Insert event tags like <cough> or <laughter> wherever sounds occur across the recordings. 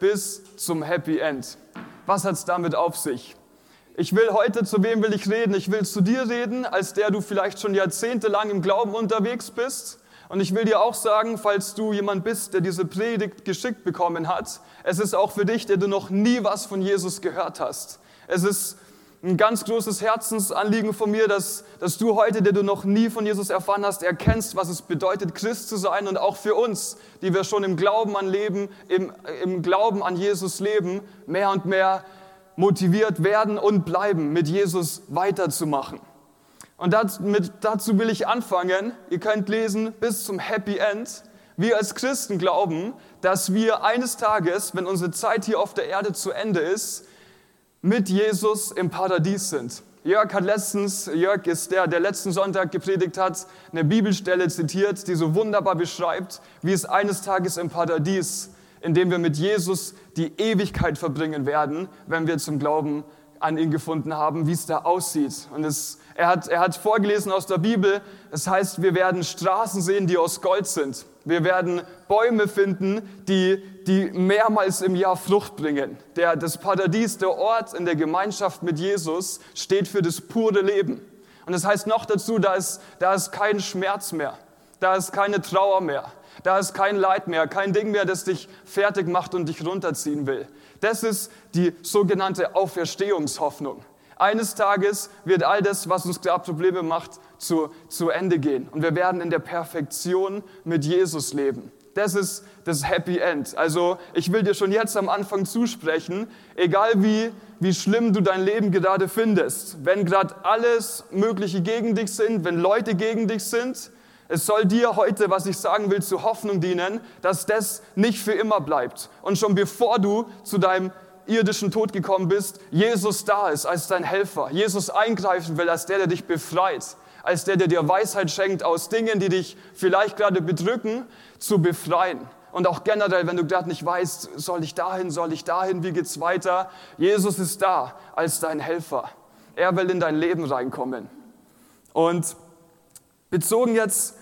bis zum Happy End. Was hat es damit auf sich? Ich will heute, zu wem will ich reden? Ich will zu dir reden, als der du vielleicht schon jahrzehntelang im Glauben unterwegs bist. Und ich will dir auch sagen, falls du jemand bist, der diese Predigt geschickt bekommen hat, es ist auch für dich, der du noch nie was von Jesus gehört hast. Es ist ein ganz großes Herzensanliegen von mir, dass, dass du heute, der du noch nie von Jesus erfahren hast, erkennst, was es bedeutet, Christ zu sein und auch für uns, die wir schon im Glauben an Leben, im, im Glauben an Jesus leben, mehr und mehr motiviert werden und bleiben, mit Jesus weiterzumachen. Und dazu, mit, dazu will ich anfangen. Ihr könnt lesen bis zum Happy End. Wir als Christen glauben, dass wir eines Tages, wenn unsere Zeit hier auf der Erde zu Ende ist, mit Jesus im Paradies sind. Jörg hat letztens, Jörg ist der, der letzten Sonntag gepredigt hat, eine Bibelstelle zitiert, die so wunderbar beschreibt, wie es eines Tages im Paradies, in dem wir mit Jesus die Ewigkeit verbringen werden, wenn wir zum Glauben an ihn gefunden haben, wie es da aussieht. Und es, er, hat, er hat vorgelesen aus der Bibel, es das heißt, wir werden Straßen sehen, die aus Gold sind. Wir werden Bäume finden, die, die mehrmals im Jahr Frucht bringen. Der, das Paradies, der Ort in der Gemeinschaft mit Jesus, steht für das pure Leben. Und das heißt noch dazu, da ist, da ist kein Schmerz mehr, da ist keine Trauer mehr, da ist kein Leid mehr, kein Ding mehr, das dich fertig macht und dich runterziehen will. Das ist die sogenannte Auferstehungshoffnung. Eines Tages wird all das, was uns gerade Probleme macht, zu, zu Ende gehen. Und wir werden in der Perfektion mit Jesus leben. Das ist das Happy End. Also ich will dir schon jetzt am Anfang zusprechen, egal wie, wie schlimm du dein Leben gerade findest, wenn gerade alles Mögliche gegen dich sind, wenn Leute gegen dich sind, es soll dir heute, was ich sagen will, zur Hoffnung dienen, dass das nicht für immer bleibt. Und schon bevor du zu deinem irdischen Tod gekommen bist, Jesus da ist als dein Helfer. Jesus eingreifen will als der, der dich befreit. Als der, der dir Weisheit schenkt, aus Dingen, die dich vielleicht gerade bedrücken, zu befreien. Und auch generell, wenn du gerade nicht weißt, soll ich dahin, soll ich dahin, wie geht's weiter? Jesus ist da als dein Helfer. Er will in dein Leben reinkommen. Und bezogen jetzt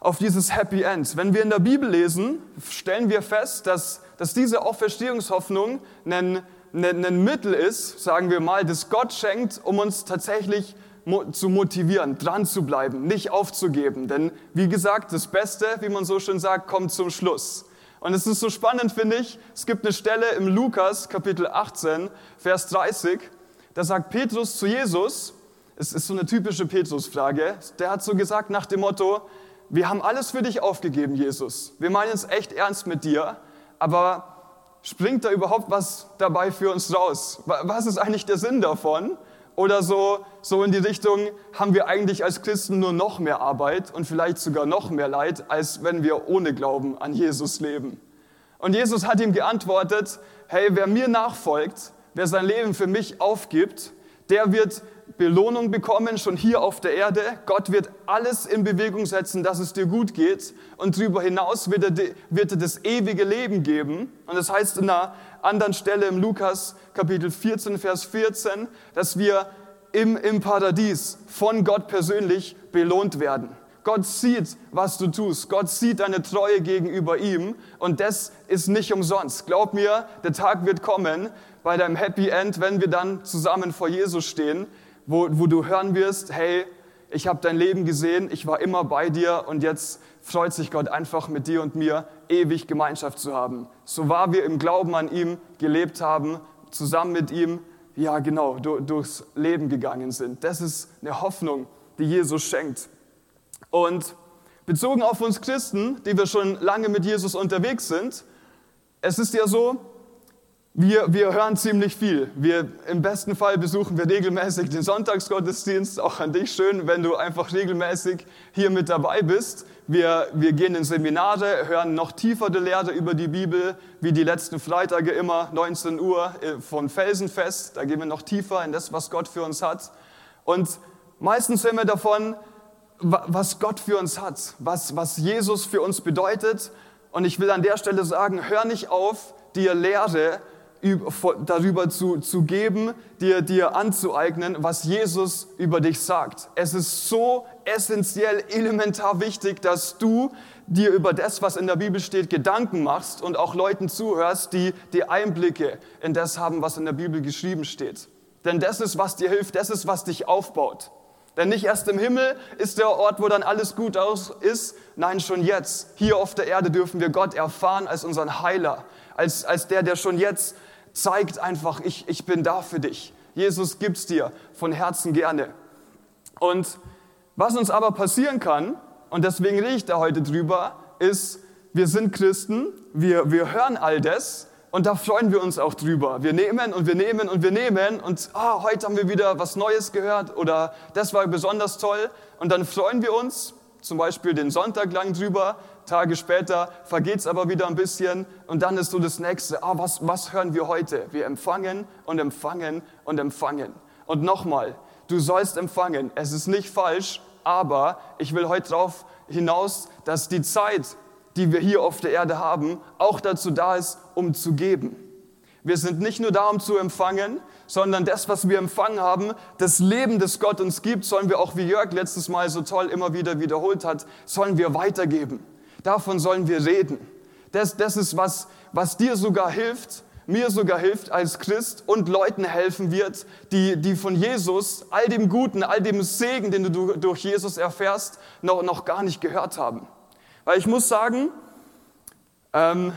auf dieses Happy End. Wenn wir in der Bibel lesen, stellen wir fest, dass, dass diese Auferstehungshoffnung ein, ein, ein Mittel ist, sagen wir mal, das Gott schenkt, um uns tatsächlich zu motivieren, dran zu bleiben, nicht aufzugeben. Denn wie gesagt, das Beste, wie man so schön sagt, kommt zum Schluss. Und es ist so spannend, finde ich. Es gibt eine Stelle im Lukas Kapitel 18, Vers 30. Da sagt Petrus zu Jesus, es ist so eine typische Petrus-Frage, der hat so gesagt nach dem Motto, wir haben alles für dich aufgegeben, Jesus. Wir meinen es echt ernst mit dir, aber springt da überhaupt was dabei für uns raus? Was ist eigentlich der Sinn davon? Oder so, so in die Richtung, haben wir eigentlich als Christen nur noch mehr Arbeit und vielleicht sogar noch mehr Leid, als wenn wir ohne Glauben an Jesus leben? Und Jesus hat ihm geantwortet, hey, wer mir nachfolgt, wer sein Leben für mich aufgibt, der wird Belohnung bekommen, schon hier auf der Erde. Gott wird alles in Bewegung setzen, dass es dir gut geht. Und darüber hinaus wird er, wird er das ewige Leben geben. Und das heißt in einer anderen Stelle im Lukas Kapitel 14, Vers 14, dass wir im, im Paradies von Gott persönlich belohnt werden. Gott sieht, was du tust. Gott sieht deine Treue gegenüber ihm. Und das ist nicht umsonst. Glaub mir, der Tag wird kommen bei deinem Happy End, wenn wir dann zusammen vor Jesus stehen, wo, wo du hören wirst, hey, ich habe dein Leben gesehen, ich war immer bei dir und jetzt freut sich Gott einfach mit dir und mir ewig Gemeinschaft zu haben. So wahr wir im Glauben an ihm gelebt haben, zusammen mit ihm, ja genau, durchs Leben gegangen sind. Das ist eine Hoffnung, die Jesus schenkt. Und bezogen auf uns Christen, die wir schon lange mit Jesus unterwegs sind, es ist ja so, wir, wir hören ziemlich viel. Wir, Im besten Fall besuchen wir regelmäßig den Sonntagsgottesdienst. Auch an dich schön, wenn du einfach regelmäßig hier mit dabei bist. Wir, wir gehen in Seminare, hören noch tiefer die Lehre über die Bibel, wie die letzten Freitage immer, 19 Uhr äh, von Felsenfest. Da gehen wir noch tiefer in das, was Gott für uns hat. Und meistens hören wir davon, was Gott für uns hat, was, was Jesus für uns bedeutet. Und ich will an der Stelle sagen, hör nicht auf, dir Lehre darüber zu, zu geben, dir, dir anzueignen, was Jesus über dich sagt. Es ist so essentiell, elementar wichtig, dass du dir über das, was in der Bibel steht, Gedanken machst und auch Leuten zuhörst, die die Einblicke in das haben, was in der Bibel geschrieben steht. Denn das ist, was dir hilft, das ist, was dich aufbaut. Denn nicht erst im Himmel ist der Ort, wo dann alles gut aus ist. Nein, schon jetzt. Hier auf der Erde dürfen wir Gott erfahren als unseren Heiler, als, als der, der schon jetzt zeigt einfach, ich, ich bin da für dich. Jesus gibt's dir von Herzen gerne. Und was uns aber passieren kann, und deswegen rede ich da heute drüber, ist, wir sind Christen, wir, wir hören all das und da freuen wir uns auch drüber. Wir nehmen und wir nehmen und wir nehmen und ah, heute haben wir wieder was Neues gehört oder das war besonders toll und dann freuen wir uns, zum Beispiel den Sonntag lang drüber, Tage später vergeht es aber wieder ein bisschen und dann ist so das nächste, ah, was, was hören wir heute? Wir empfangen und empfangen und empfangen. Und nochmal, du sollst empfangen, es ist nicht falsch, aber ich will heute darauf hinaus, dass die Zeit, die wir hier auf der Erde haben, auch dazu da ist, um zu geben. Wir sind nicht nur da, um zu empfangen, sondern das, was wir empfangen haben, das Leben, das Gott uns gibt, sollen wir auch, wie Jörg letztes Mal so toll immer wieder wiederholt hat, sollen wir weitergeben. Davon sollen wir reden. Das, das ist was, was dir sogar hilft, mir sogar hilft als Christ und Leuten helfen wird, die, die von Jesus, all dem Guten, all dem Segen, den du durch Jesus erfährst, noch, noch gar nicht gehört haben. Weil ich muss sagen, ähm,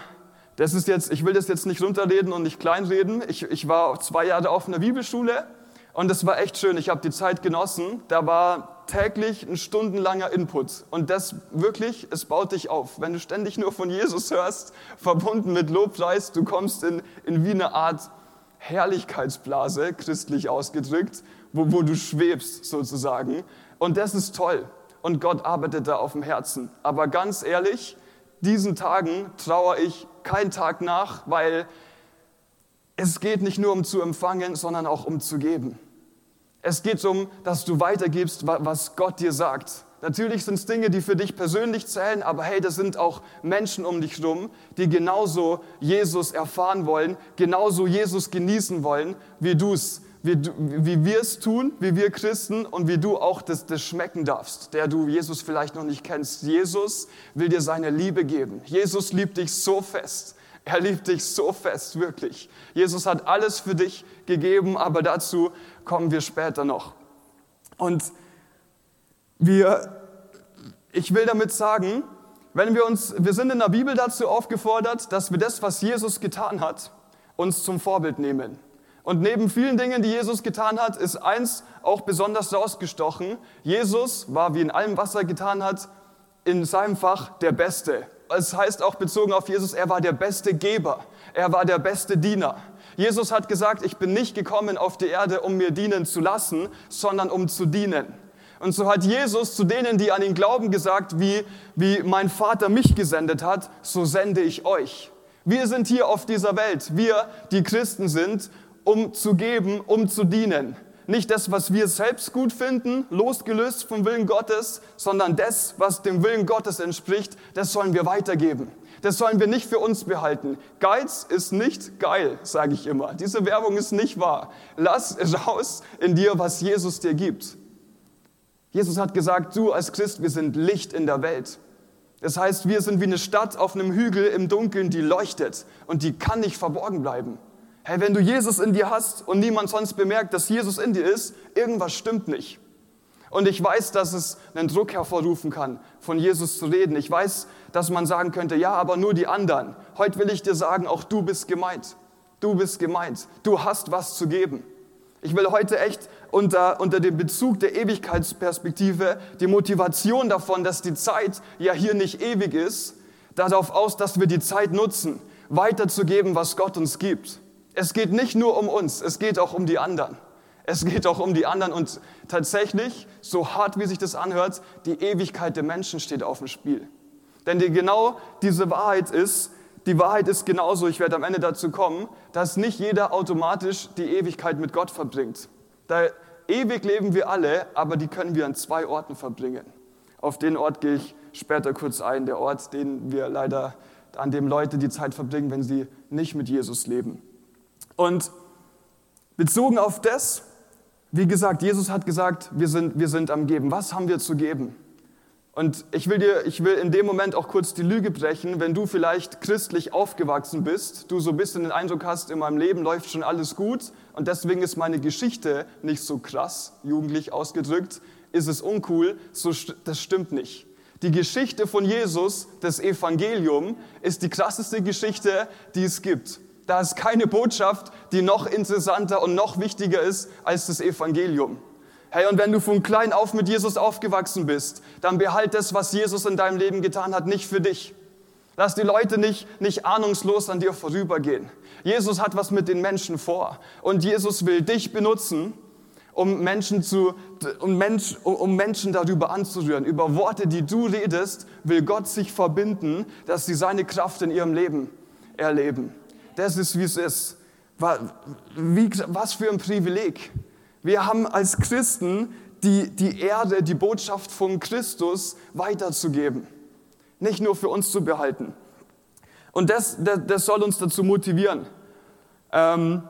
das ist jetzt, ich will das jetzt nicht runterreden und nicht kleinreden. Ich, ich war zwei Jahre auf einer Bibelschule und das war echt schön. Ich habe die Zeit genossen. Da war täglich ein stundenlanger Input. Und das wirklich, es baut dich auf. Wenn du ständig nur von Jesus hörst, verbunden mit Lobpreis, du kommst in, in wie eine Art Herrlichkeitsblase, christlich ausgedrückt, wo, wo du schwebst sozusagen. Und das ist toll. Und Gott arbeitet da auf dem Herzen. Aber ganz ehrlich, diesen Tagen trauere ich keinen Tag nach, weil es geht nicht nur um zu empfangen, sondern auch um zu geben. Es geht um, dass du weitergibst, was Gott dir sagt. Natürlich sind es Dinge, die für dich persönlich zählen, aber hey, das sind auch Menschen um dich herum, die genauso Jesus erfahren wollen, genauso Jesus genießen wollen, wie du es, wie, wie wir es tun, wie wir Christen und wie du auch das, das schmecken darfst, der du Jesus vielleicht noch nicht kennst. Jesus will dir seine Liebe geben. Jesus liebt dich so fest. Er liebt dich so fest, wirklich. Jesus hat alles für dich gegeben, aber dazu kommen wir später noch. Und wir, ich will damit sagen, wenn wir uns, wir sind in der Bibel dazu aufgefordert, dass wir das, was Jesus getan hat, uns zum Vorbild nehmen. Und neben vielen Dingen, die Jesus getan hat, ist eins auch besonders rausgestochen. Jesus war, wie in allem, was er getan hat, in seinem Fach der Beste es heißt auch bezogen auf Jesus, er war der beste Geber, er war der beste Diener. Jesus hat gesagt, ich bin nicht gekommen auf die Erde, um mir dienen zu lassen, sondern um zu dienen. Und so hat Jesus zu denen, die an ihn glauben, gesagt, wie, wie mein Vater mich gesendet hat, so sende ich euch. Wir sind hier auf dieser Welt, wir, die Christen sind, um zu geben, um zu dienen. Nicht das, was wir selbst gut finden, losgelöst vom Willen Gottes, sondern das, was dem Willen Gottes entspricht, das sollen wir weitergeben. Das sollen wir nicht für uns behalten. Geiz ist nicht geil, sage ich immer. Diese Werbung ist nicht wahr. Lass raus in dir, was Jesus dir gibt. Jesus hat gesagt, du als Christ, wir sind Licht in der Welt. Das heißt, wir sind wie eine Stadt auf einem Hügel im Dunkeln, die leuchtet und die kann nicht verborgen bleiben. Hey, wenn du Jesus in dir hast und niemand sonst bemerkt, dass Jesus in dir ist, irgendwas stimmt nicht. Und ich weiß, dass es einen Druck hervorrufen kann, von Jesus zu reden. Ich weiß, dass man sagen könnte, ja, aber nur die anderen. Heute will ich dir sagen, auch du bist gemeint. Du bist gemeint. Du hast was zu geben. Ich will heute echt unter, unter dem Bezug der Ewigkeitsperspektive die Motivation davon, dass die Zeit ja hier nicht ewig ist, darauf aus, dass wir die Zeit nutzen, weiterzugeben, was Gott uns gibt. Es geht nicht nur um uns, es geht auch um die anderen. Es geht auch um die anderen und tatsächlich, so hart wie sich das anhört, die Ewigkeit der Menschen steht auf dem Spiel. Denn die, genau diese Wahrheit ist, die Wahrheit ist genauso, ich werde am Ende dazu kommen, dass nicht jeder automatisch die Ewigkeit mit Gott verbringt. Da ewig leben wir alle, aber die können wir an zwei Orten verbringen. Auf den Ort gehe ich später kurz ein, der Ort, den wir leider, an dem Leute die Zeit verbringen, wenn sie nicht mit Jesus leben. Und bezogen auf das, wie gesagt, Jesus hat gesagt, wir sind, wir sind am Geben. Was haben wir zu geben? Und ich will dir, ich will in dem Moment auch kurz die Lüge brechen, wenn du vielleicht christlich aufgewachsen bist, du so ein bisschen den Eindruck hast, in meinem Leben läuft schon alles gut und deswegen ist meine Geschichte nicht so krass, jugendlich ausgedrückt, ist es uncool, so, das stimmt nicht. Die Geschichte von Jesus, das Evangelium, ist die krasseste Geschichte, die es gibt. Da ist keine Botschaft, die noch interessanter und noch wichtiger ist als das Evangelium. Hey, und wenn du von klein auf mit Jesus aufgewachsen bist, dann behalt das, was Jesus in deinem Leben getan hat, nicht für dich. Lass die Leute nicht, nicht ahnungslos an dir vorübergehen. Jesus hat was mit den Menschen vor. Und Jesus will dich benutzen, um Menschen, zu, um, Mensch, um Menschen darüber anzurühren. Über Worte, die du redest, will Gott sich verbinden, dass sie seine Kraft in ihrem Leben erleben. Das ist, wie es ist. Was für ein Privileg. Wir haben als Christen die, die Erde, die Botschaft von Christus weiterzugeben. Nicht nur für uns zu behalten. Und das, das, das soll uns dazu motivieren. Ähm,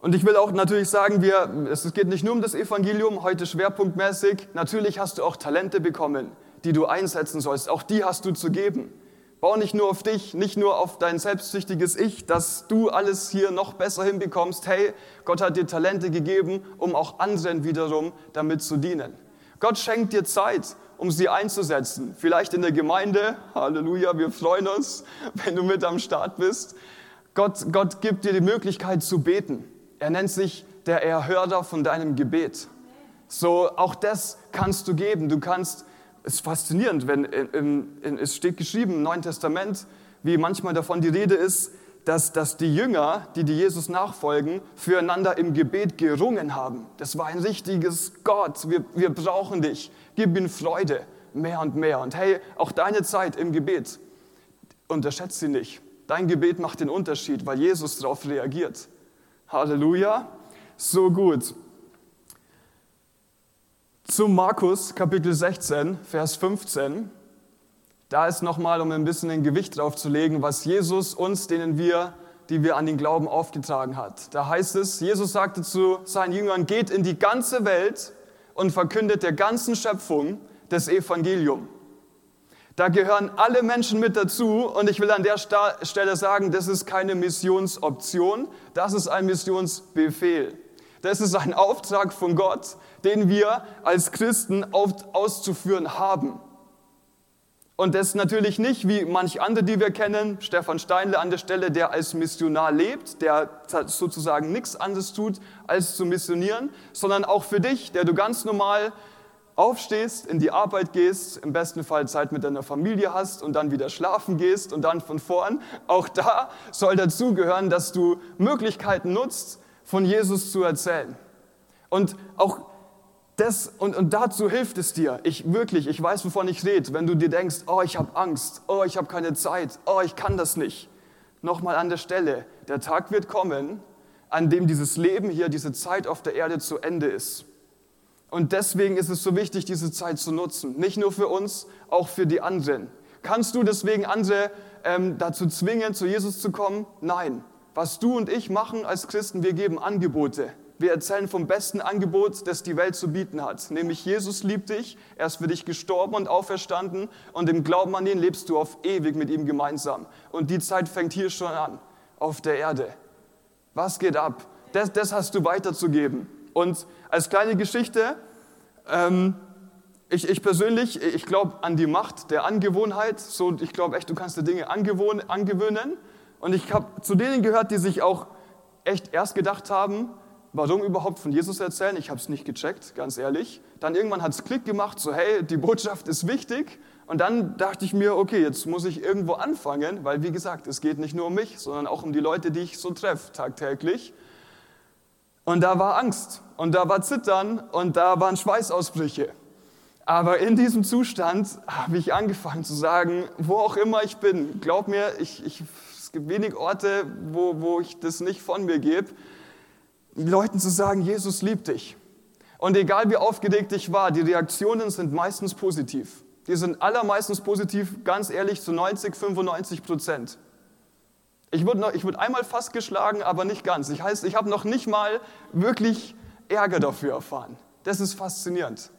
und ich will auch natürlich sagen, wir, es geht nicht nur um das Evangelium, heute schwerpunktmäßig. Natürlich hast du auch Talente bekommen, die du einsetzen sollst. Auch die hast du zu geben. Bau nicht nur auf dich, nicht nur auf dein selbstsüchtiges Ich, dass du alles hier noch besser hinbekommst. Hey, Gott hat dir Talente gegeben, um auch anderen wiederum damit zu dienen. Gott schenkt dir Zeit, um sie einzusetzen. Vielleicht in der Gemeinde, Halleluja, wir freuen uns, <laughs> wenn du mit am Start bist. Gott, Gott gibt dir die Möglichkeit zu beten. Er nennt sich der Erhörer von deinem Gebet. So, auch das kannst du geben. Du kannst ist faszinierend, wenn in, in, es steht geschrieben im Neuen Testament, wie manchmal davon die Rede ist, dass, dass die Jünger, die, die Jesus nachfolgen, füreinander im Gebet gerungen haben. Das war ein richtiges Gott, wir, wir brauchen dich, gib ihm Freude, mehr und mehr. Und hey, auch deine Zeit im Gebet, unterschätze sie nicht. Dein Gebet macht den Unterschied, weil Jesus darauf reagiert. Halleluja, so gut zu Markus Kapitel 16, Vers 15. Da ist nochmal, um ein bisschen ein Gewicht drauf zu legen, was Jesus uns, denen wir, die wir an den Glauben aufgetragen hat. Da heißt es, Jesus sagte zu seinen Jüngern, geht in die ganze Welt und verkündet der ganzen Schöpfung das Evangelium. Da gehören alle Menschen mit dazu und ich will an der Stelle sagen, das ist keine Missionsoption, das ist ein Missionsbefehl. Das ist ein Auftrag von Gott, den wir als Christen auszuführen haben. Und das natürlich nicht wie manch andere, die wir kennen, Stefan Steinle an der Stelle, der als Missionar lebt, der sozusagen nichts anderes tut, als zu missionieren, sondern auch für dich, der du ganz normal aufstehst, in die Arbeit gehst, im besten Fall Zeit mit deiner Familie hast und dann wieder schlafen gehst und dann von vorn. Auch da soll dazugehören, dass du Möglichkeiten nutzt, von Jesus zu erzählen. Und auch das, und, und dazu hilft es dir. Ich wirklich, ich weiß, wovon ich rede. Wenn du dir denkst, oh, ich habe Angst, oh, ich habe keine Zeit, oh, ich kann das nicht. Nochmal an der Stelle, der Tag wird kommen, an dem dieses Leben hier, diese Zeit auf der Erde zu Ende ist. Und deswegen ist es so wichtig, diese Zeit zu nutzen. Nicht nur für uns, auch für die anderen. Kannst du deswegen andere ähm, dazu zwingen, zu Jesus zu kommen? Nein. Was du und ich machen als Christen, wir geben Angebote. Wir erzählen vom besten Angebot, das die Welt zu bieten hat. Nämlich Jesus liebt dich, er ist für dich gestorben und auferstanden und im Glauben an ihn lebst du auf ewig mit ihm gemeinsam. Und die Zeit fängt hier schon an, auf der Erde. Was geht ab? Das, das hast du weiterzugeben. Und als kleine Geschichte, ähm, ich, ich, persönlich, ich glaube an die Macht der Angewohnheit. So, ich glaube echt, du kannst dir Dinge angewöhnen. Und ich habe zu denen gehört, die sich auch echt erst gedacht haben, warum überhaupt von Jesus erzählen? Ich habe es nicht gecheckt, ganz ehrlich. Dann irgendwann hat es Klick gemacht, so hey, die Botschaft ist wichtig. Und dann dachte ich mir, okay, jetzt muss ich irgendwo anfangen, weil wie gesagt, es geht nicht nur um mich, sondern auch um die Leute, die ich so treffe tagtäglich. Und da war Angst und da war Zittern und da waren Schweißausbrüche. Aber in diesem Zustand habe ich angefangen zu sagen, wo auch immer ich bin, glaub mir, ich, ich es gibt wenig Orte, wo, wo ich das nicht von mir gebe. Leuten zu sagen, Jesus liebt dich. Und egal wie aufgeregt ich war, die Reaktionen sind meistens positiv. Die sind allermeistens positiv, ganz ehrlich, zu 90, 95 Prozent. Ich wurde, noch, ich wurde einmal fast geschlagen, aber nicht ganz. Ich heißt, ich habe noch nicht mal wirklich Ärger dafür erfahren. Das ist faszinierend.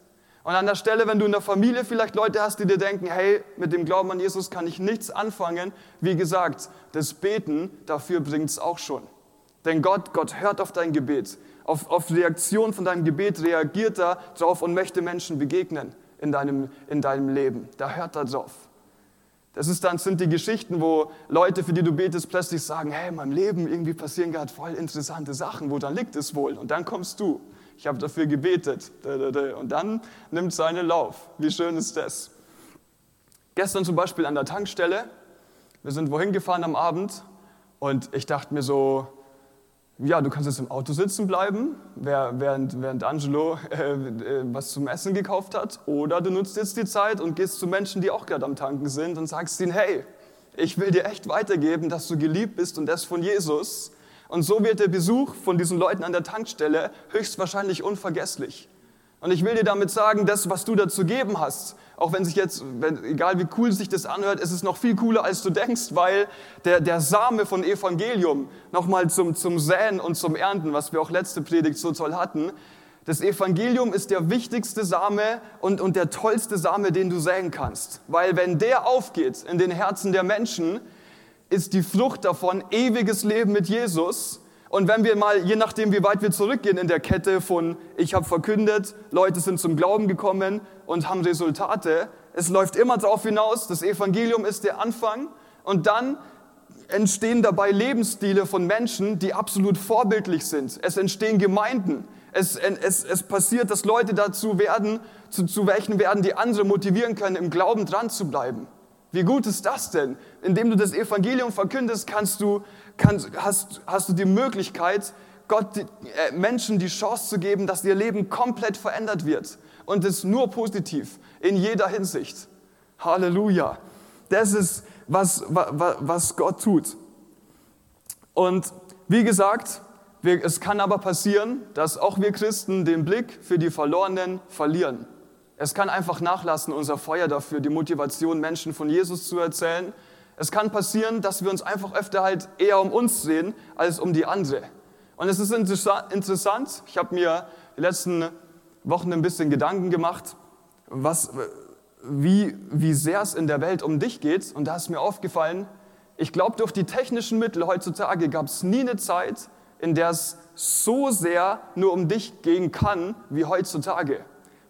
Und an der Stelle, wenn du in der Familie vielleicht Leute hast, die dir denken, hey, mit dem Glauben an Jesus kann ich nichts anfangen, wie gesagt, das Beten, dafür bringt es auch schon. Denn Gott, Gott hört auf dein Gebet. Auf, auf Reaktion von deinem Gebet reagiert er drauf und möchte Menschen begegnen in deinem, in deinem Leben. Da hört er drauf. Das ist dann, sind die Geschichten, wo Leute, für die du betest, plötzlich sagen, hey, in meinem Leben irgendwie passieren gerade voll interessante Sachen, wo dann liegt es wohl? Und dann kommst du ich habe dafür gebetet. Und dann nimmt seinen Lauf. Wie schön ist das? Gestern zum Beispiel an der Tankstelle. Wir sind wohin gefahren am Abend und ich dachte mir so, ja, du kannst jetzt im Auto sitzen bleiben, während, während Angelo äh, äh, was zum Essen gekauft hat. Oder du nutzt jetzt die Zeit und gehst zu Menschen, die auch gerade am Tanken sind und sagst ihnen, hey, ich will dir echt weitergeben, dass du geliebt bist und das von Jesus. Und so wird der Besuch von diesen Leuten an der Tankstelle höchstwahrscheinlich unvergesslich. Und ich will dir damit sagen, das, was du dazu geben hast, auch wenn sich jetzt, wenn, egal wie cool sich das anhört, ist es noch viel cooler, als du denkst, weil der, der Same von Evangelium, nochmal zum, zum Säen und zum Ernten, was wir auch letzte Predigt so toll hatten, das Evangelium ist der wichtigste Same und, und der tollste Same, den du säen kannst. Weil wenn der aufgeht in den Herzen der Menschen, ist die Frucht davon ewiges Leben mit Jesus. Und wenn wir mal, je nachdem, wie weit wir zurückgehen in der Kette von ich habe verkündet, Leute sind zum Glauben gekommen und haben Resultate, es läuft immer darauf hinaus, das Evangelium ist der Anfang und dann entstehen dabei Lebensstile von Menschen, die absolut vorbildlich sind. Es entstehen Gemeinden. Es, es, es passiert, dass Leute dazu werden, zu, zu welchen werden, die andere motivieren können, im Glauben dran zu bleiben. Wie gut ist das denn? Indem du das Evangelium verkündest, kannst du, kannst, hast, hast du die Möglichkeit, Gott, äh, Menschen die Chance zu geben, dass ihr Leben komplett verändert wird. Und es nur positiv, in jeder Hinsicht. Halleluja. Das ist, was, was, was Gott tut. Und wie gesagt, wir, es kann aber passieren, dass auch wir Christen den Blick für die Verlorenen verlieren. Es kann einfach nachlassen, unser Feuer dafür, die Motivation, Menschen von Jesus zu erzählen. Es kann passieren, dass wir uns einfach öfter halt eher um uns sehen, als um die andere. Und es ist interessant, ich habe mir die letzten Wochen ein bisschen Gedanken gemacht, was, wie, wie sehr es in der Welt um dich geht. Und da ist mir aufgefallen, ich glaube, durch die technischen Mittel heutzutage gab es nie eine Zeit, in der es so sehr nur um dich gehen kann wie heutzutage.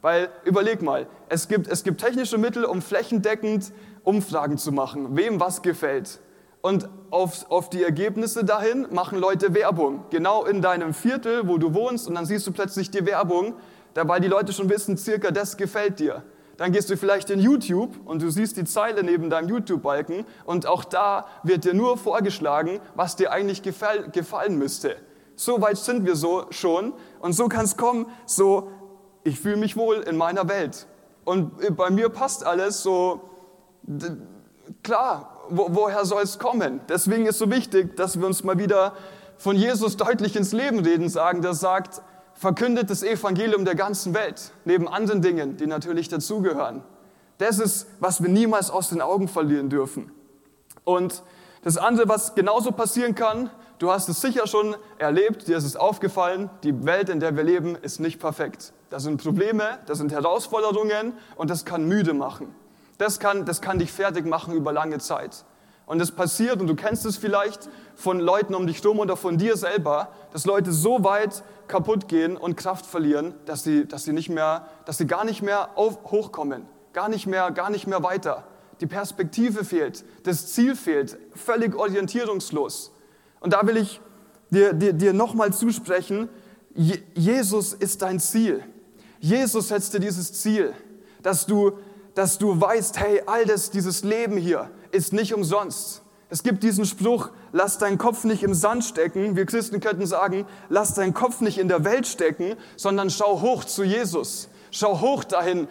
Weil überleg mal, es gibt, es gibt technische Mittel, um flächendeckend Umfragen zu machen, wem was gefällt. Und auf, auf die Ergebnisse dahin machen Leute Werbung. Genau in deinem Viertel, wo du wohnst, und dann siehst du plötzlich die Werbung, weil die Leute schon wissen, circa das gefällt dir. Dann gehst du vielleicht in YouTube und du siehst die Zeile neben deinem YouTube-Balken und auch da wird dir nur vorgeschlagen, was dir eigentlich gefall, gefallen müsste. So weit sind wir so schon und so kann es kommen, so ich fühle mich wohl in meiner Welt. Und bei mir passt alles so, klar, wo, woher soll es kommen? Deswegen ist so wichtig, dass wir uns mal wieder von Jesus deutlich ins Leben reden, sagen, der sagt, verkündet das Evangelium der ganzen Welt, neben anderen Dingen, die natürlich dazugehören. Das ist, was wir niemals aus den Augen verlieren dürfen. Und das andere, was genauso passieren kann, du hast es sicher schon erlebt, dir ist es aufgefallen, die Welt, in der wir leben, ist nicht perfekt. Das sind Probleme, das sind Herausforderungen und das kann müde machen. Das kann, das kann dich fertig machen über lange Zeit. Und es passiert, und du kennst es vielleicht von Leuten um dich herum oder von dir selber, dass Leute so weit kaputt gehen und Kraft verlieren, dass sie, dass sie, nicht mehr, dass sie gar nicht mehr auf, hochkommen, gar nicht, mehr, gar nicht mehr weiter. Die Perspektive fehlt, das Ziel fehlt, völlig orientierungslos. Und da will ich dir, dir, dir nochmal zusprechen, Jesus ist dein Ziel. Jesus setzt dir dieses Ziel, dass du, dass du weißt, hey, all das, dieses Leben hier ist nicht umsonst. Es gibt diesen Spruch, lass deinen Kopf nicht im Sand stecken. Wir Christen könnten sagen, lass deinen Kopf nicht in der Welt stecken, sondern schau hoch zu Jesus. Schau hoch dahin,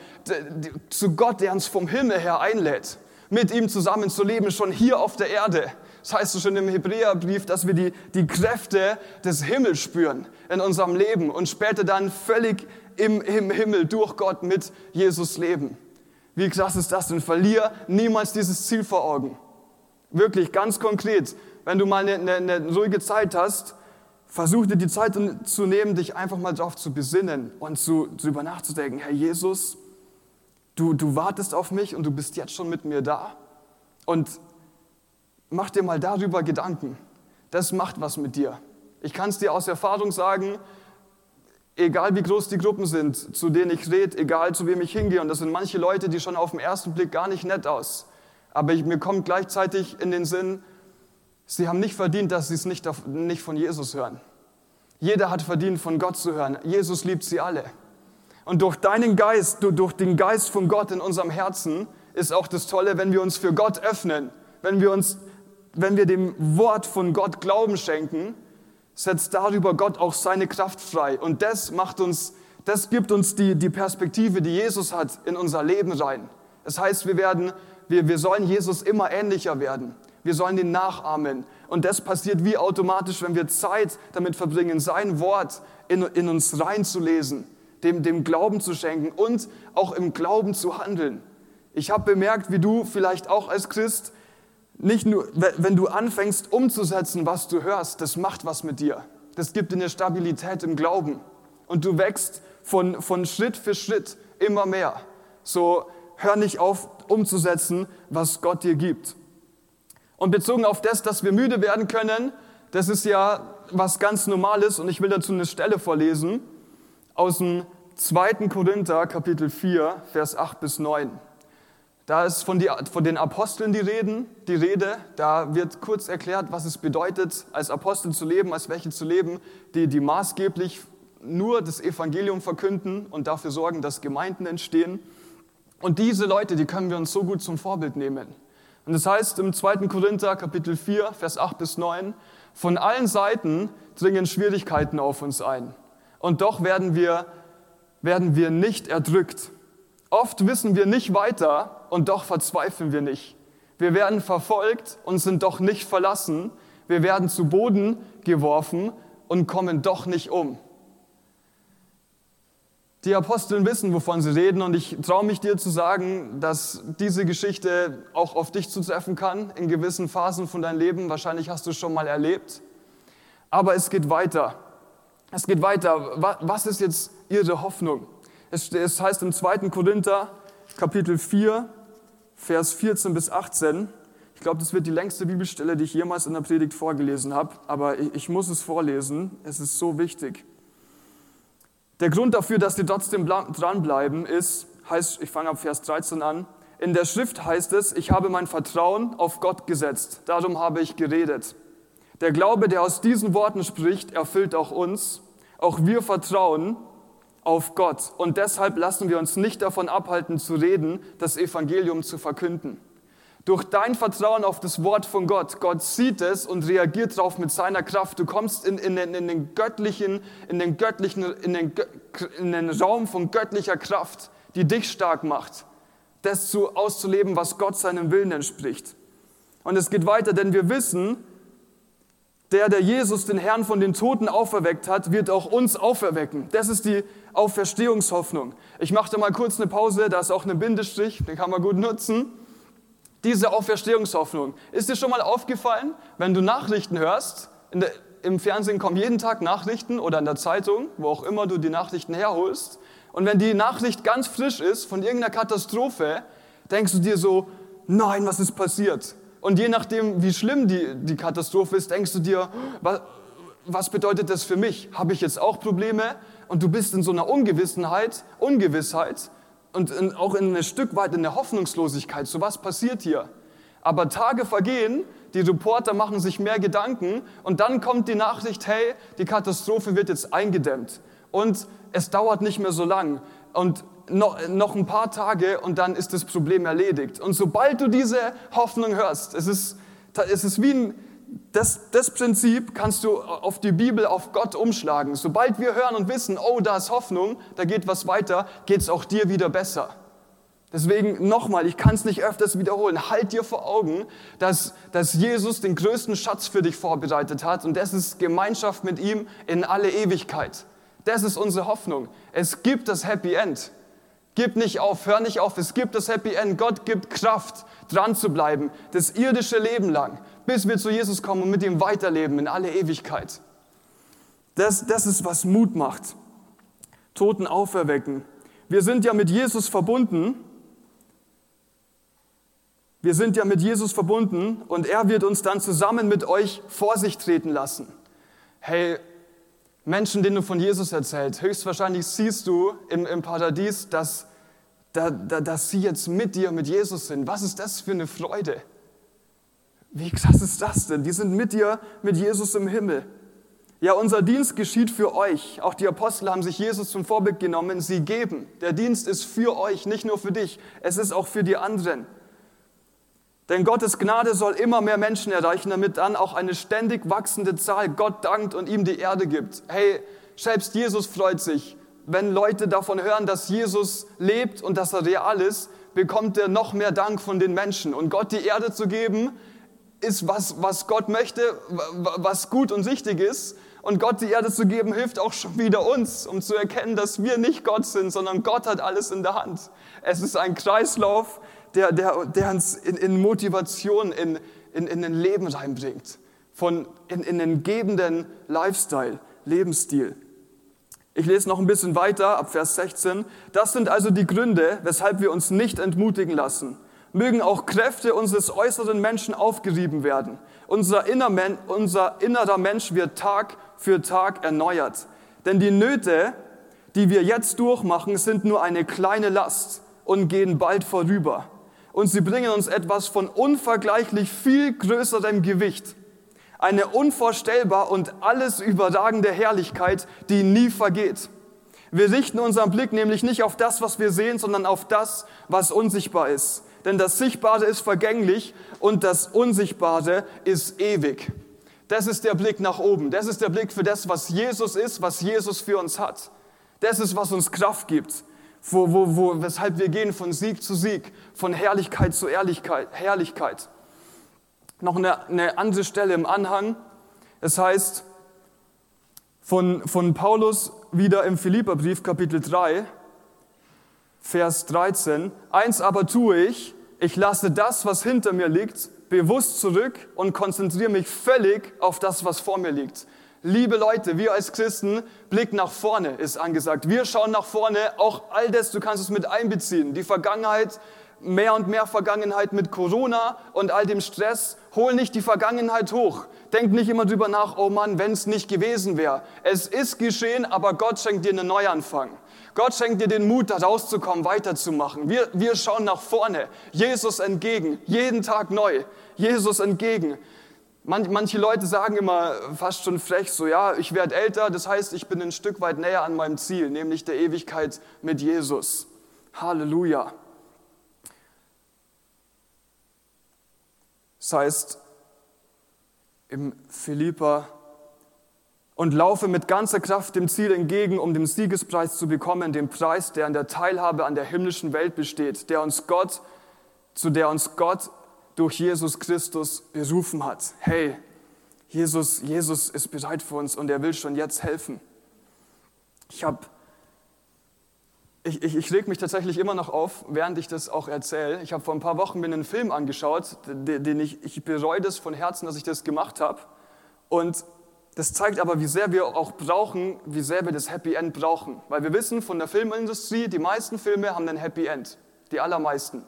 zu Gott, der uns vom Himmel her einlädt, mit ihm zusammen zu leben, schon hier auf der Erde. Das heißt so schon im Hebräerbrief, dass wir die, die Kräfte des Himmels spüren in unserem Leben und später dann völlig im, im Himmel durch Gott mit Jesus leben. Wie krass ist das denn? Verlier niemals dieses Ziel vor Augen. Wirklich, ganz konkret. Wenn du mal eine, eine, eine ruhige Zeit hast, versuch dir die Zeit zu nehmen, dich einfach mal darauf zu besinnen und zu, darüber nachzudenken. Herr Jesus, Du, du wartest auf mich und du bist jetzt schon mit mir da. Und mach dir mal darüber Gedanken. Das macht was mit dir. Ich kann es dir aus Erfahrung sagen, egal wie groß die Gruppen sind, zu denen ich rede, egal zu wem ich hingehe, und das sind manche Leute, die schon auf den ersten Blick gar nicht nett aus. Aber ich, mir kommt gleichzeitig in den Sinn, sie haben nicht verdient, dass sie es nicht, nicht von Jesus hören. Jeder hat verdient, von Gott zu hören. Jesus liebt sie alle. Und durch deinen Geist, durch den Geist von Gott in unserem Herzen, ist auch das Tolle, wenn wir uns für Gott öffnen, wenn wir uns, wenn wir dem Wort von Gott Glauben schenken, setzt darüber Gott auch seine Kraft frei. Und das macht uns, das gibt uns die, die Perspektive, die Jesus hat, in unser Leben rein. Das heißt, wir werden, wir, wir sollen Jesus immer ähnlicher werden. Wir sollen ihn nachahmen. Und das passiert wie automatisch, wenn wir Zeit damit verbringen, sein Wort in, in uns reinzulesen, dem, dem Glauben zu schenken und auch im Glauben zu handeln. Ich habe bemerkt, wie du vielleicht auch als Christ nicht nur, wenn du anfängst umzusetzen, was du hörst, das macht was mit dir. Das gibt dir eine Stabilität im Glauben. Und du wächst von, von Schritt für Schritt immer mehr. So hör nicht auf, umzusetzen, was Gott dir gibt. Und bezogen auf das, dass wir müde werden können, das ist ja was ganz Normales und ich will dazu eine Stelle vorlesen aus dem 2. Korinther Kapitel 4, Vers 8 bis 9. Da ist von, die, von, den Aposteln die, Reden, die Rede. Da wird kurz erklärt, was es bedeutet, als Apostel zu leben, als welche zu leben, die, die maßgeblich nur das Evangelium verkünden und dafür sorgen, dass Gemeinden entstehen. Und diese Leute, die können wir uns so gut zum Vorbild nehmen. Und das heißt im 2. Korinther Kapitel 4, Vers 8 bis 9, von allen Seiten dringen Schwierigkeiten auf uns ein. Und doch werden wir, werden wir nicht erdrückt. Oft wissen wir nicht weiter und doch verzweifeln wir nicht. Wir werden verfolgt und sind doch nicht verlassen. Wir werden zu Boden geworfen und kommen doch nicht um. Die Aposteln wissen, wovon sie reden und ich traue mich dir zu sagen, dass diese Geschichte auch auf dich zutreffen kann in gewissen Phasen von deinem Leben. Wahrscheinlich hast du es schon mal erlebt. Aber es geht weiter. Es geht weiter. Was ist jetzt ihre Hoffnung? Es heißt im 2. Korinther Kapitel 4, Vers 14 bis 18. Ich glaube, das wird die längste Bibelstelle, die ich jemals in der Predigt vorgelesen habe, aber ich muss es vorlesen. Es ist so wichtig. Der Grund dafür, dass wir trotzdem dranbleiben, ist, heißt, ich fange ab Vers 13 an, in der Schrift heißt es, ich habe mein Vertrauen auf Gott gesetzt, darum habe ich geredet. Der Glaube, der aus diesen Worten spricht, erfüllt auch uns. Auch wir vertrauen, auf Gott. Und deshalb lassen wir uns nicht davon abhalten zu reden, das Evangelium zu verkünden. Durch dein Vertrauen auf das Wort von Gott, Gott sieht es und reagiert darauf mit seiner Kraft. Du kommst in, in, in, den göttlichen, in den göttlichen, in den, in den Raum von göttlicher Kraft, die dich stark macht, das zu, auszuleben, was Gott seinem Willen entspricht. Und es geht weiter, denn wir wissen, der, der Jesus, den Herrn von den Toten auferweckt hat, wird auch uns auferwecken. Das ist die Auferstehungshoffnung. Ich mache da mal kurz eine Pause, da ist auch ein Bindestrich, den kann man gut nutzen. Diese Auferstehungshoffnung. Ist dir schon mal aufgefallen, wenn du Nachrichten hörst, der, im Fernsehen kommen jeden Tag Nachrichten oder in der Zeitung, wo auch immer du die Nachrichten herholst, und wenn die Nachricht ganz frisch ist von irgendeiner Katastrophe, denkst du dir so, nein, was ist passiert? Und je nachdem, wie schlimm die, die Katastrophe ist, denkst du dir, was, was bedeutet das für mich? Habe ich jetzt auch Probleme? und du bist in so einer Ungewissenheit, Ungewissheit und in, auch in ein Stück weit in der Hoffnungslosigkeit. So was passiert hier? Aber Tage vergehen, die Reporter machen sich mehr Gedanken und dann kommt die Nachricht, hey, die Katastrophe wird jetzt eingedämmt und es dauert nicht mehr so lang und noch, noch ein paar Tage und dann ist das Problem erledigt. Und sobald du diese Hoffnung hörst, es ist, es ist wie ein das, das Prinzip kannst du auf die Bibel, auf Gott umschlagen. Sobald wir hören und wissen, oh, da ist Hoffnung, da geht was weiter, geht es auch dir wieder besser. Deswegen nochmal, ich kann es nicht öfters wiederholen, halt dir vor Augen, dass, dass Jesus den größten Schatz für dich vorbereitet hat und das ist Gemeinschaft mit ihm in alle Ewigkeit. Das ist unsere Hoffnung. Es gibt das Happy End. Gib nicht auf, hör nicht auf, es gibt das Happy End. Gott gibt Kraft, dran zu bleiben, das irdische Leben lang bis wir zu Jesus kommen und mit ihm weiterleben in alle Ewigkeit. Das, das ist, was Mut macht. Toten auferwecken. Wir sind ja mit Jesus verbunden Wir sind ja mit Jesus verbunden und er wird uns dann zusammen mit euch vor sich treten lassen. Hey, Menschen, denen du von Jesus erzählst, höchstwahrscheinlich siehst du im, im Paradies, dass, da, da, dass sie jetzt mit dir, mit Jesus sind. Was ist das für eine Freude? Wie krass ist das denn? Die sind mit dir, mit Jesus im Himmel. Ja, unser Dienst geschieht für euch. Auch die Apostel haben sich Jesus zum Vorbild genommen. Sie geben. Der Dienst ist für euch, nicht nur für dich. Es ist auch für die anderen. Denn Gottes Gnade soll immer mehr Menschen erreichen, damit dann auch eine ständig wachsende Zahl Gott dankt und ihm die Erde gibt. Hey, selbst Jesus freut sich, wenn Leute davon hören, dass Jesus lebt und dass er real ist, bekommt er noch mehr Dank von den Menschen. Und Gott die Erde zu geben, ist was, was Gott möchte, was gut und wichtig ist. Und Gott die Erde zu geben, hilft auch schon wieder uns, um zu erkennen, dass wir nicht Gott sind, sondern Gott hat alles in der Hand. Es ist ein Kreislauf, der, der, der uns in, in Motivation, in, in, in ein Leben reinbringt, von, in, in einen gebenden Lifestyle, Lebensstil. Ich lese noch ein bisschen weiter ab Vers 16. Das sind also die Gründe, weshalb wir uns nicht entmutigen lassen. Mögen auch Kräfte unseres äußeren Menschen aufgerieben werden. Unser innerer Mensch wird Tag für Tag erneuert. Denn die Nöte, die wir jetzt durchmachen, sind nur eine kleine Last und gehen bald vorüber und sie bringen uns etwas von unvergleichlich viel größerem Gewicht. Eine unvorstellbar und alles überragende Herrlichkeit, die nie vergeht. Wir richten unseren Blick nämlich nicht auf das, was wir sehen, sondern auf das, was unsichtbar ist. Denn das Sichtbare ist vergänglich und das Unsichtbare ist ewig. Das ist der Blick nach oben. Das ist der Blick für das, was Jesus ist, was Jesus für uns hat. Das ist, was uns Kraft gibt wo, wo, wo, weshalb wir gehen von Sieg zu Sieg, von Herrlichkeit zu Ehrlichkeit, Herrlichkeit. Noch eine, eine andere Stelle im Anhang. Es heißt von, von Paulus wieder im Philipperbrief Kapitel 3, Vers 13. Eins aber tue ich, ich lasse das, was hinter mir liegt, bewusst zurück und konzentriere mich völlig auf das, was vor mir liegt. Liebe Leute, wir als Christen, Blick nach vorne ist angesagt. Wir schauen nach vorne, auch all das, du kannst es mit einbeziehen. Die Vergangenheit, mehr und mehr Vergangenheit mit Corona und all dem Stress. Hol nicht die Vergangenheit hoch. Denk nicht immer drüber nach, oh Mann, wenn es nicht gewesen wäre. Es ist geschehen, aber Gott schenkt dir einen Neuanfang. Gott schenkt dir den Mut, da rauszukommen, weiterzumachen. Wir, wir schauen nach vorne, Jesus entgegen, jeden Tag neu, Jesus entgegen. Manche Leute sagen immer fast schon frech so, ja, ich werde älter, das heißt, ich bin ein Stück weit näher an meinem Ziel, nämlich der Ewigkeit mit Jesus. Halleluja. Das heißt im Philippa, und laufe mit ganzer Kraft dem Ziel entgegen, um den Siegespreis zu bekommen, den Preis, der an der Teilhabe an der himmlischen Welt besteht, der uns Gott, zu der uns Gott durch Jesus Christus berufen hat. Hey, Jesus, Jesus ist bereit für uns und er will schon jetzt helfen. Ich habe ich, ich, ich reg mich tatsächlich immer noch auf, während ich das auch erzähle. Ich habe vor ein paar Wochen mir einen Film angeschaut, den, den ich, ich bereue das von Herzen, dass ich das gemacht habe. Und das zeigt aber, wie sehr wir auch brauchen, wie sehr wir das Happy End brauchen. Weil wir wissen von der Filmindustrie, die meisten Filme haben ein Happy End. Die allermeisten.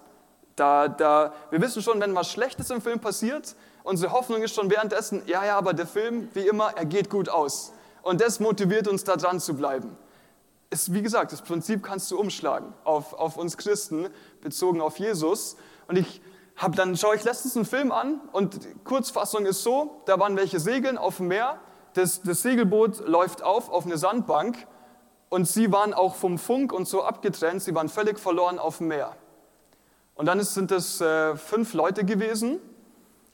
Da, da, wir wissen schon, wenn was Schlechtes im Film passiert, unsere Hoffnung ist schon währenddessen, ja, ja, aber der Film, wie immer, er geht gut aus. Und das motiviert uns, da dran zu bleiben. Ist, wie gesagt, das Prinzip kannst du umschlagen auf, auf uns Christen, bezogen auf Jesus. Und ich habe dann, schaue ich letztens einen Film an und die Kurzfassung ist so, da waren welche Segeln auf dem Meer, das, das Segelboot läuft auf auf eine Sandbank und sie waren auch vom Funk und so abgetrennt, sie waren völlig verloren auf dem Meer. Und dann sind es äh, fünf Leute gewesen.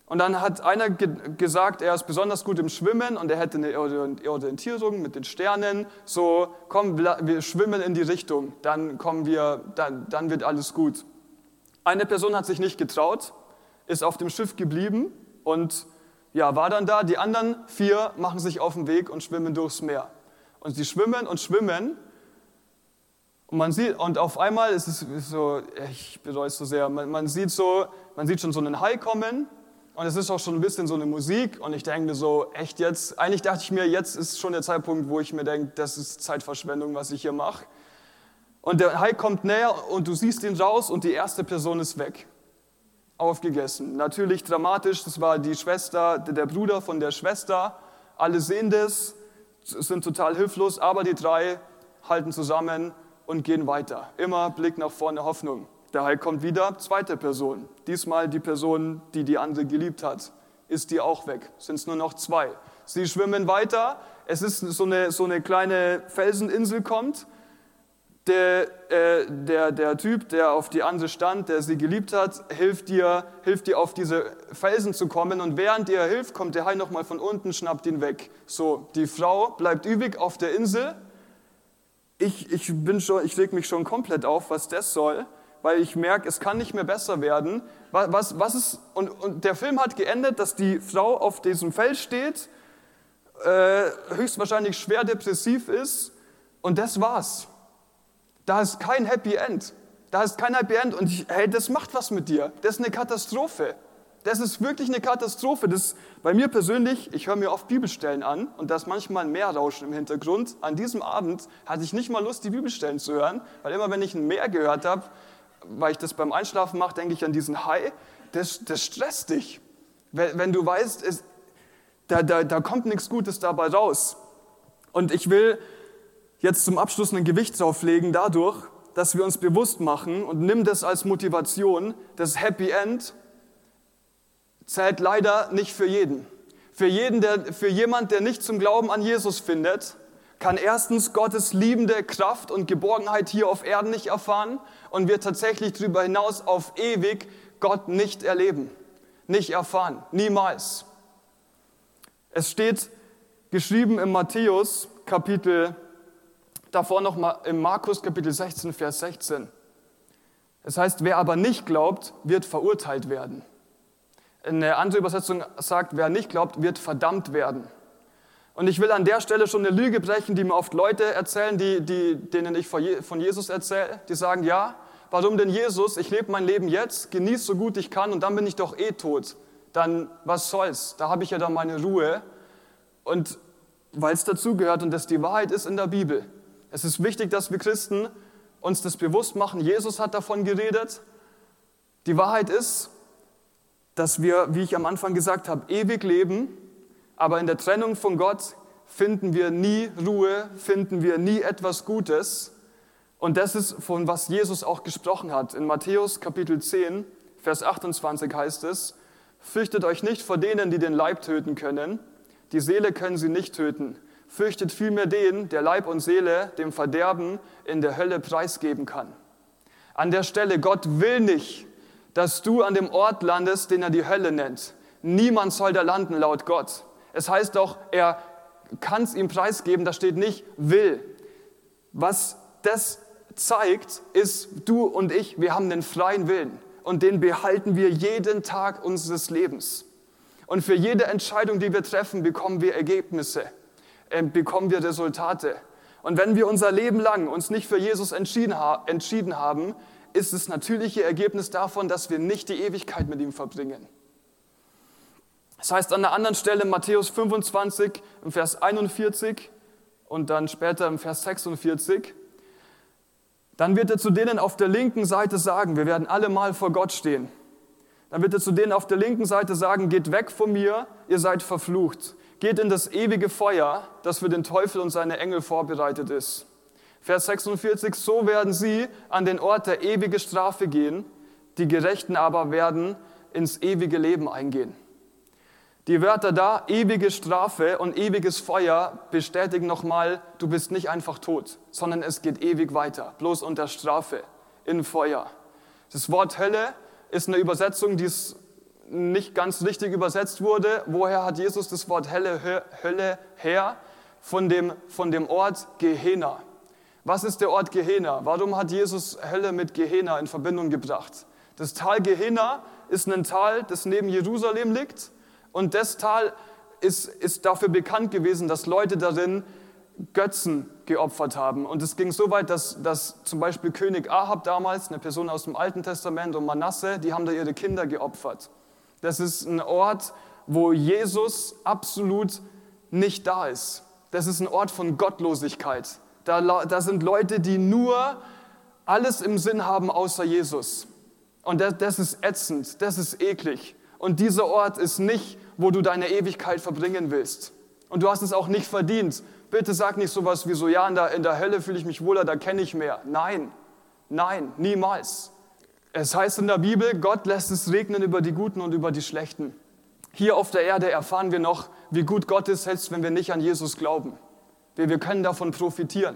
Und dann hat einer ge gesagt, er ist besonders gut im Schwimmen und er hätte eine Orientierung mit den Sternen. So, komm, wir schwimmen in die Richtung, dann kommen wir, dann, dann wird alles gut. Eine Person hat sich nicht getraut, ist auf dem Schiff geblieben und ja, war dann da. Die anderen vier machen sich auf den Weg und schwimmen durchs Meer. Und sie schwimmen und schwimmen und man sieht, und auf einmal ist es so, ich bereue es so sehr, man, man, sieht so, man sieht schon so einen Hai kommen und es ist auch schon ein bisschen so eine Musik und ich denke so, echt jetzt, eigentlich dachte ich mir, jetzt ist schon der Zeitpunkt, wo ich mir denke, das ist Zeitverschwendung, was ich hier mache. Und der Hai kommt näher und du siehst ihn raus und die erste Person ist weg. aufgegessen. Natürlich dramatisch, das war die Schwester, der Bruder von der Schwester. Alle sehen das, sind total hilflos, aber die drei halten zusammen und gehen weiter. Immer Blick nach vorne, Hoffnung. Der Hai kommt wieder, zweite Person. Diesmal die Person, die die andere geliebt hat. Ist die auch weg? Sind es nur noch zwei? Sie schwimmen weiter. Es ist so eine, so eine kleine Felseninsel kommt der, äh, der, der Typ, der auf die andere stand, der sie geliebt hat, hilft dir, hilft dir auf diese Felsen zu kommen und während er hilft, kommt der Hai nochmal von unten, schnappt ihn weg. So, die Frau bleibt übrig auf der Insel. Ich, ich, bin schon, ich reg mich schon komplett auf, was das soll, weil ich merke, es kann nicht mehr besser werden. Was, was, was ist, und, und der Film hat geendet, dass die Frau auf diesem Fels steht, äh, höchstwahrscheinlich schwer depressiv ist und das war's. Da ist kein Happy End. Da ist kein Happy End und ich, hey, das macht was mit dir. Das ist eine Katastrophe. Das ist wirklich eine Katastrophe. Das, bei mir persönlich, ich höre mir oft Bibelstellen an und da ist manchmal ein Meerrauschen im Hintergrund. An diesem Abend hatte ich nicht mal Lust, die Bibelstellen zu hören, weil immer wenn ich ein Meer gehört habe, weil ich das beim Einschlafen mache, denke ich an diesen Hai. Das, das stresst dich. Wenn, wenn du weißt, es, da, da, da kommt nichts Gutes dabei raus. Und ich will jetzt zum Abschluss ein Gewicht drauflegen dadurch, dass wir uns bewusst machen und nimm das als Motivation, das Happy End zählt leider nicht für jeden. Für, jeden, der, für jemand, der nicht zum Glauben an Jesus findet, kann erstens Gottes liebende Kraft und Geborgenheit hier auf Erden nicht erfahren und wird tatsächlich darüber hinaus auf ewig Gott nicht erleben, nicht erfahren, niemals. Es steht geschrieben im Matthäus Kapitel davor noch mal im Markus Kapitel 16, Vers 16. Es heißt, wer aber nicht glaubt, wird verurteilt werden. Eine andere Übersetzung sagt, wer nicht glaubt, wird verdammt werden. Und ich will an der Stelle schon eine Lüge brechen, die mir oft Leute erzählen, die, die, denen ich von Jesus erzähle. Die sagen, ja, warum denn Jesus? Ich lebe mein Leben jetzt, genieße so gut ich kann und dann bin ich doch eh tot. Dann was soll's? Da habe ich ja dann meine Ruhe. Und weil es dazugehört und das die Wahrheit ist in der Bibel. Es ist wichtig, dass wir Christen uns das bewusst machen. Jesus hat davon geredet. Die Wahrheit ist, dass wir, wie ich am Anfang gesagt habe, ewig leben, aber in der Trennung von Gott finden wir nie Ruhe, finden wir nie etwas Gutes. Und das ist, von was Jesus auch gesprochen hat. In Matthäus Kapitel 10, Vers 28 heißt es, Fürchtet euch nicht vor denen, die den Leib töten können, die Seele können sie nicht töten fürchtet vielmehr den, der Leib und Seele dem Verderben in der Hölle preisgeben kann. An der Stelle, Gott will nicht, dass du an dem Ort landest, den er die Hölle nennt. Niemand soll da landen, laut Gott. Es heißt doch, er kann es ihm preisgeben, da steht nicht will. Was das zeigt, ist, du und ich, wir haben den freien Willen und den behalten wir jeden Tag unseres Lebens. Und für jede Entscheidung, die wir treffen, bekommen wir Ergebnisse. Ähm, bekommen wir Resultate. Und wenn wir unser Leben lang uns nicht für Jesus entschieden, entschieden haben, ist das natürliche Ergebnis davon, dass wir nicht die Ewigkeit mit ihm verbringen. Das heißt an der anderen Stelle Matthäus 25 im Vers 41 und dann später im Vers 46, dann wird er zu denen auf der linken Seite sagen, wir werden alle mal vor Gott stehen. Dann wird er zu denen auf der linken Seite sagen, geht weg von mir, ihr seid verflucht geht in das ewige Feuer, das für den Teufel und seine Engel vorbereitet ist. Vers 46, so werden sie an den Ort der ewigen Strafe gehen, die Gerechten aber werden ins ewige Leben eingehen. Die Wörter da, ewige Strafe und ewiges Feuer, bestätigen nochmal, du bist nicht einfach tot, sondern es geht ewig weiter, bloß unter Strafe, in Feuer. Das Wort Hölle ist eine Übersetzung, die nicht ganz richtig übersetzt wurde. Woher hat Jesus das Wort Hölle, Hölle her? Von dem, von dem Ort Gehenna. Was ist der Ort Gehenna? Warum hat Jesus Hölle mit Gehenna in Verbindung gebracht? Das Tal Gehenna ist ein Tal, das neben Jerusalem liegt. Und das Tal ist, ist dafür bekannt gewesen, dass Leute darin Götzen geopfert haben. Und es ging so weit, dass, dass zum Beispiel König Ahab damals, eine Person aus dem Alten Testament und Manasse, die haben da ihre Kinder geopfert. Das ist ein Ort, wo Jesus absolut nicht da ist. Das ist ein Ort von Gottlosigkeit. Da, da sind Leute, die nur alles im Sinn haben außer Jesus. Und das, das ist ätzend, das ist eklig. Und dieser Ort ist nicht, wo du deine Ewigkeit verbringen willst. Und du hast es auch nicht verdient. Bitte sag nicht sowas wie so, ja, in der, in der Hölle fühle ich mich wohler, da kenne ich mehr. Nein, nein, niemals. Es heißt in der Bibel, Gott lässt es regnen über die Guten und über die Schlechten. Hier auf der Erde erfahren wir noch, wie gut Gott ist, selbst wenn wir nicht an Jesus glauben. Wir, wir können davon profitieren.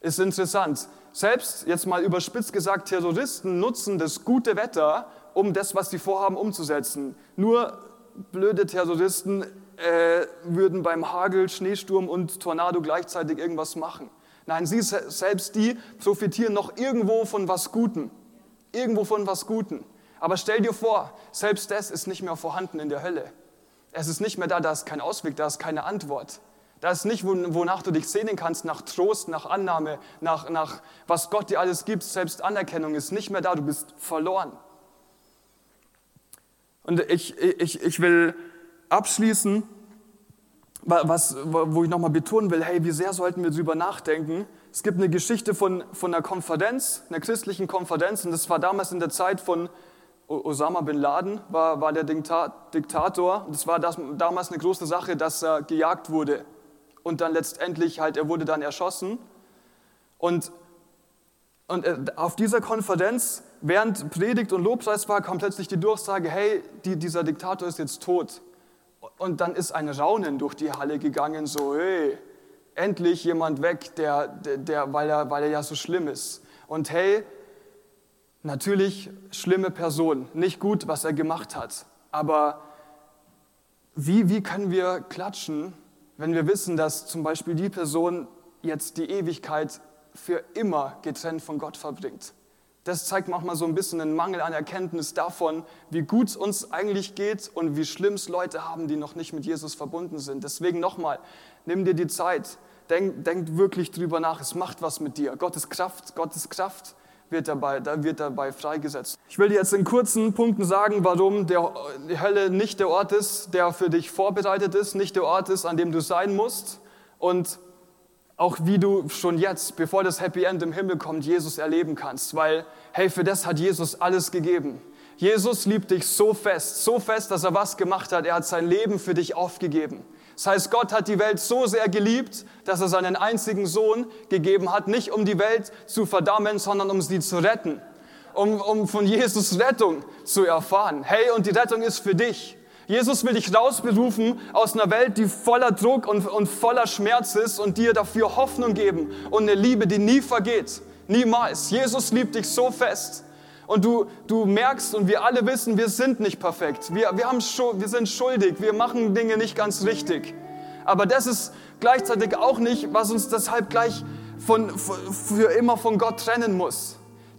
Ist interessant. Selbst, jetzt mal überspitzt gesagt, Terroristen nutzen das gute Wetter, um das, was sie vorhaben, umzusetzen. Nur blöde Terroristen äh, würden beim Hagel, Schneesturm und Tornado gleichzeitig irgendwas machen. Nein, sie selbst die profitieren noch irgendwo von was Gutem. Irgendwo von was Gutem. Aber stell dir vor, selbst das ist nicht mehr vorhanden in der Hölle. Es ist nicht mehr da, da ist kein Ausweg, da ist keine Antwort. Da ist nicht, wonach du dich sehnen kannst, nach Trost, nach Annahme, nach, nach was Gott dir alles gibt. Selbst Anerkennung ist nicht mehr da, du bist verloren. Und ich, ich, ich will abschließen, was, wo ich nochmal betonen will, hey, wie sehr sollten wir darüber nachdenken. Es gibt eine Geschichte von, von einer Konferenz, einer christlichen Konferenz, und das war damals in der Zeit von Osama bin Laden, war, war der Diktator. Das war das, damals eine große Sache, dass er gejagt wurde. Und dann letztendlich halt, er wurde dann erschossen. Und, und äh, auf dieser Konferenz, während Predigt und Lobpreis war, kam plötzlich die Durchsage, hey, die, dieser Diktator ist jetzt tot. Und dann ist ein Raunen durch die Halle gegangen, so, hey, endlich jemand weg, der, der, der, weil, er, weil er ja so schlimm ist. Und hey, natürlich schlimme Person, nicht gut, was er gemacht hat. Aber wie, wie können wir klatschen, wenn wir wissen, dass zum Beispiel die Person jetzt die Ewigkeit für immer getrennt von Gott verbringt? Das zeigt manchmal so ein bisschen einen Mangel an Erkenntnis davon, wie gut es uns eigentlich geht und wie schlimm es Leute haben, die noch nicht mit Jesus verbunden sind. Deswegen nochmal, nimm dir die Zeit, denk, denk wirklich drüber nach, es macht was mit dir. Gottes Kraft, Gottes Kraft wird dabei, da wird dabei freigesetzt. Ich will dir jetzt in kurzen Punkten sagen, warum der, die Hölle nicht der Ort ist, der für dich vorbereitet ist, nicht der Ort ist, an dem du sein musst und auch wie du schon jetzt, bevor das Happy End im Himmel kommt, Jesus erleben kannst. Weil, hey, für das hat Jesus alles gegeben. Jesus liebt dich so fest, so fest, dass er was gemacht hat. Er hat sein Leben für dich aufgegeben. Das heißt, Gott hat die Welt so sehr geliebt, dass er seinen einzigen Sohn gegeben hat, nicht um die Welt zu verdammen, sondern um sie zu retten. Um, um von Jesus Rettung zu erfahren. Hey, und die Rettung ist für dich. Jesus will dich rausberufen aus einer Welt, die voller Druck und, und voller Schmerz ist und dir dafür Hoffnung geben und eine Liebe, die nie vergeht. Niemals. Jesus liebt dich so fest. Und du, du merkst und wir alle wissen, wir sind nicht perfekt. Wir, wir, haben, wir sind schuldig. Wir machen Dinge nicht ganz richtig. Aber das ist gleichzeitig auch nicht, was uns deshalb gleich von, für immer von Gott trennen muss.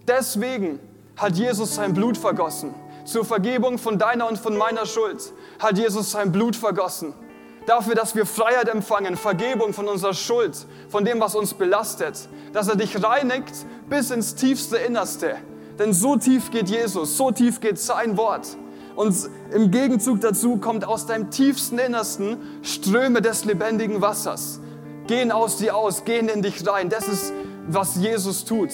Deswegen hat Jesus sein Blut vergossen. Zur Vergebung von deiner und von meiner Schuld hat Jesus sein Blut vergossen. Dafür, dass wir Freiheit empfangen, Vergebung von unserer Schuld, von dem, was uns belastet. Dass er dich reinigt bis ins tiefste Innerste. Denn so tief geht Jesus, so tief geht sein Wort. Und im Gegenzug dazu kommt aus deinem tiefsten Innersten Ströme des lebendigen Wassers. Gehen aus dir aus, gehen in dich rein. Das ist, was Jesus tut.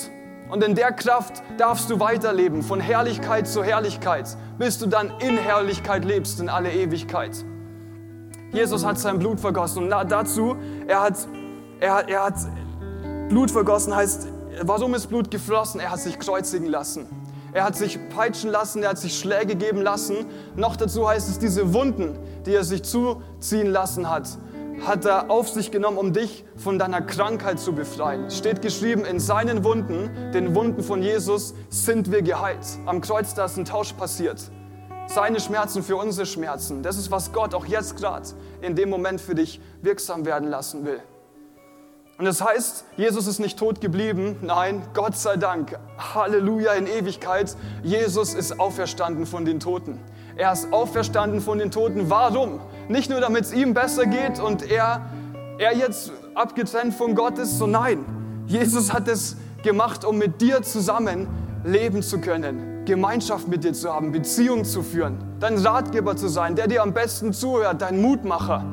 Und in der Kraft darfst du weiterleben, von Herrlichkeit zu Herrlichkeit, bis du dann in Herrlichkeit lebst, in alle Ewigkeit. Jesus hat sein Blut vergossen und dazu, er hat, er, er hat Blut vergossen, heißt, warum ist Blut geflossen? Er hat sich kreuzigen lassen. Er hat sich peitschen lassen, er hat sich Schläge geben lassen. Noch dazu heißt es, diese Wunden, die er sich zuziehen lassen hat, hat er auf sich genommen, um dich von deiner Krankheit zu befreien. Steht geschrieben, in seinen Wunden, den Wunden von Jesus, sind wir geheilt. Am Kreuz, da ist ein Tausch passiert. Seine Schmerzen für unsere Schmerzen. Das ist, was Gott auch jetzt gerade in dem Moment für dich wirksam werden lassen will. Und das heißt, Jesus ist nicht tot geblieben. Nein, Gott sei Dank. Halleluja in Ewigkeit. Jesus ist auferstanden von den Toten. Er ist auferstanden von den Toten. Warum? Nicht nur, damit es ihm besser geht und er, er jetzt abgetrennt von Gott ist, so nein. Jesus hat es gemacht, um mit dir zusammen leben zu können, Gemeinschaft mit dir zu haben, Beziehung zu führen, dein Ratgeber zu sein, der dir am besten zuhört, dein Mutmacher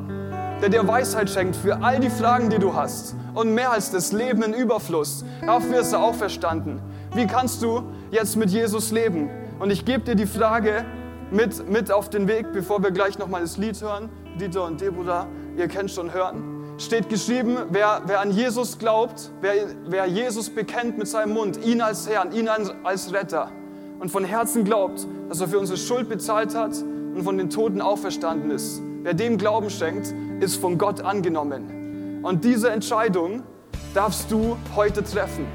der dir Weisheit schenkt für all die Fragen, die du hast. Und mehr als das Leben in Überfluss. Dafür ist er auferstanden. Wie kannst du jetzt mit Jesus leben? Und ich gebe dir die Frage mit, mit auf den Weg, bevor wir gleich nochmal das Lied hören. Dieter und Deborah, ihr kennt schon hören. Steht geschrieben, wer, wer an Jesus glaubt, wer, wer Jesus bekennt mit seinem Mund, ihn als Herrn, ihn als Retter und von Herzen glaubt, dass er für unsere Schuld bezahlt hat und von den Toten auferstanden ist, wer dem Glauben schenkt, ist von Gott angenommen. Und diese Entscheidung darfst du heute treffen.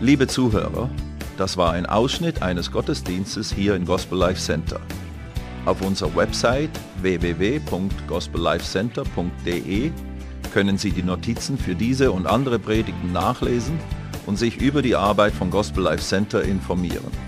Liebe Zuhörer, das war ein Ausschnitt eines Gottesdienstes hier im Gospel Life Center. Auf unserer Website www.gospellifecenter.de können Sie die Notizen für diese und andere Predigten nachlesen und sich über die Arbeit von Gospel Life Center informieren.